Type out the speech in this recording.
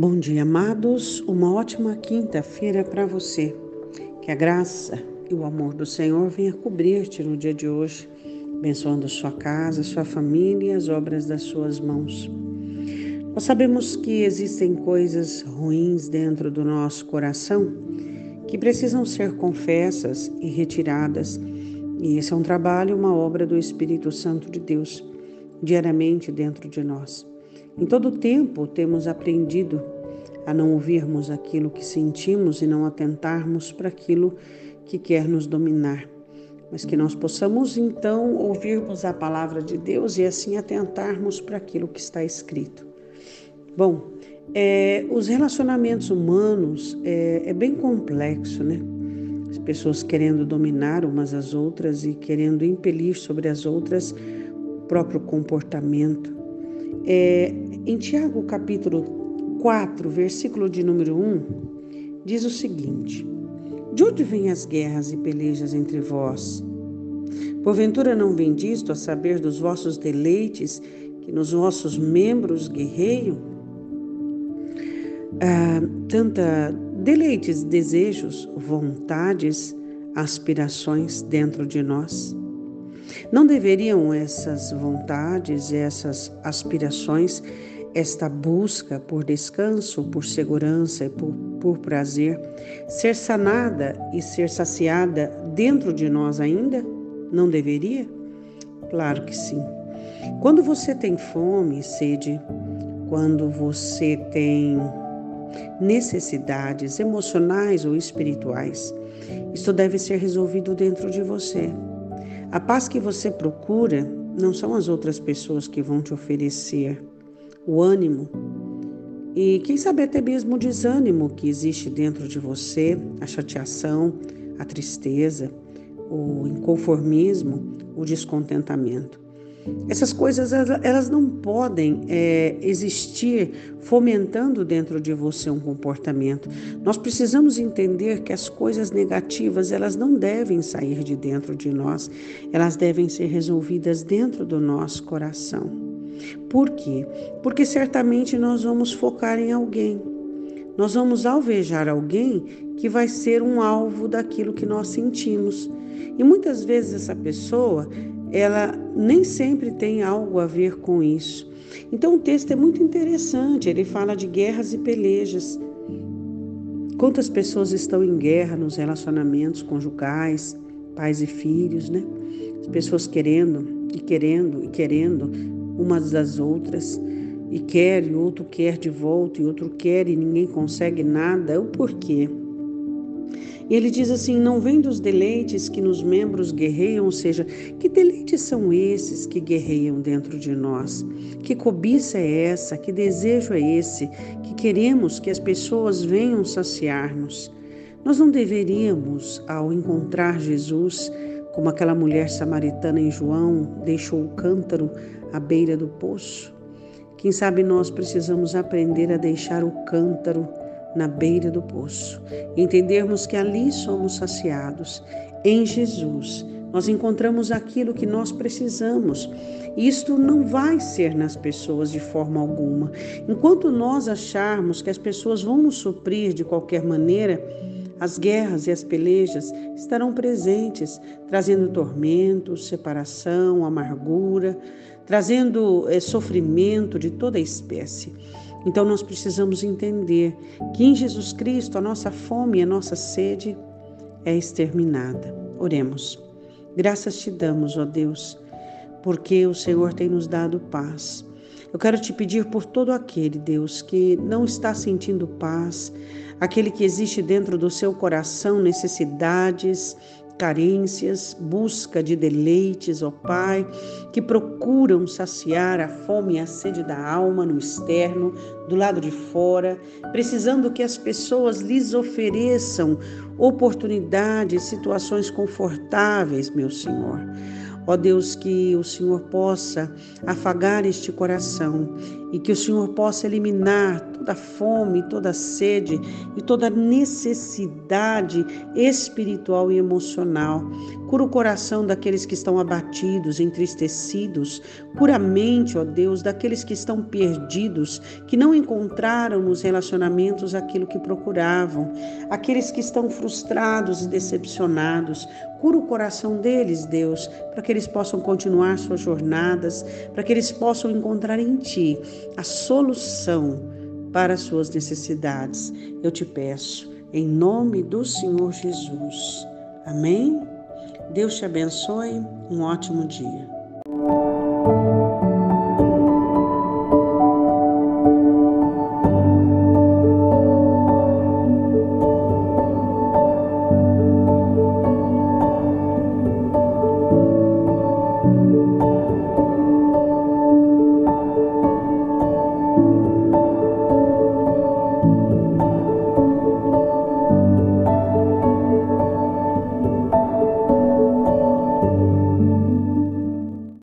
Bom dia, amados. Uma ótima quinta-feira para você. Que a graça e o amor do Senhor venha cobrir-te no dia de hoje, abençoando sua casa, sua família e as obras das suas mãos. Nós sabemos que existem coisas ruins dentro do nosso coração que precisam ser confessas e retiradas. E esse é um trabalho, uma obra do Espírito Santo de Deus, diariamente dentro de nós. Em todo tempo temos aprendido a não ouvirmos aquilo que sentimos e não atentarmos para aquilo que quer nos dominar, mas que nós possamos então ouvirmos a palavra de Deus e assim atentarmos para aquilo que está escrito. Bom, é, os relacionamentos humanos é, é bem complexo, né? As pessoas querendo dominar umas às outras e querendo impelir sobre as outras o próprio comportamento. É, em Tiago capítulo 4, versículo de número 1, diz o seguinte: De onde vêm as guerras e pelejas entre vós? Porventura não vem disto a saber dos vossos deleites que nos vossos membros guerreiam? Ah, tanta deleites, desejos, vontades, aspirações dentro de nós. Não deveriam essas vontades, essas aspirações, esta busca por descanso, por segurança e por, por prazer, ser sanada e ser saciada dentro de nós ainda? Não deveria? Claro que sim. Quando você tem fome e sede, quando você tem necessidades emocionais ou espirituais, isso deve ser resolvido dentro de você. A paz que você procura não são as outras pessoas que vão te oferecer o ânimo e, quem sabe, até mesmo o desânimo que existe dentro de você, a chateação, a tristeza, o inconformismo, o descontentamento. Essas coisas elas não podem é, existir fomentando dentro de você um comportamento. Nós precisamos entender que as coisas negativas elas não devem sair de dentro de nós, elas devem ser resolvidas dentro do nosso coração. Por quê? Porque certamente nós vamos focar em alguém. Nós vamos alvejar alguém que vai ser um alvo daquilo que nós sentimos. E muitas vezes essa pessoa ela nem sempre tem algo a ver com isso. Então o texto é muito interessante, ele fala de guerras e pelejas. Quantas pessoas estão em guerra nos relacionamentos conjugais, pais e filhos, né? As pessoas querendo e querendo e querendo umas das outras, e quer, e outro quer de volta, e outro quer, e ninguém consegue nada. O porquê? E ele diz assim: não vem dos deleites que nos membros guerreiam, ou seja, que deleites são esses que guerreiam dentro de nós? Que cobiça é essa? Que desejo é esse? Que queremos que as pessoas venham saciar-nos? Nós não deveríamos, ao encontrar Jesus, como aquela mulher samaritana em João, deixou o cântaro à beira do poço? Quem sabe nós precisamos aprender a deixar o cântaro na beira do poço, entendermos que ali somos saciados. Em Jesus, nós encontramos aquilo que nós precisamos. Isto não vai ser nas pessoas de forma alguma. Enquanto nós acharmos que as pessoas vão nos suprir de qualquer maneira, as guerras e as pelejas estarão presentes, trazendo tormento, separação, amargura, trazendo é, sofrimento de toda espécie. Então nós precisamos entender que em Jesus Cristo a nossa fome e a nossa sede é exterminada. Oremos. Graças te damos, ó Deus, porque o Senhor tem nos dado paz. Eu quero te pedir por todo aquele, Deus, que não está sentindo paz, aquele que existe dentro do seu coração necessidades, carências, busca de deleites, ó Pai, que procuram saciar a fome e a sede da alma no externo, do lado de fora, precisando que as pessoas lhes ofereçam oportunidades, situações confortáveis, meu Senhor. Ó Deus, que o Senhor possa afagar este coração e que o Senhor possa eliminar toda fome, toda sede e toda necessidade espiritual e emocional. Cura o coração daqueles que estão abatidos, entristecidos. Cura a mente, ó Deus, daqueles que estão perdidos, que não encontraram nos relacionamentos aquilo que procuravam. Aqueles que estão frustrados e decepcionados. Cura o coração deles, Deus, para que eles possam continuar suas jornadas, para que eles possam encontrar em Ti a solução para as suas necessidades. Eu te peço, em nome do Senhor Jesus. Amém? Deus te abençoe. Um ótimo dia.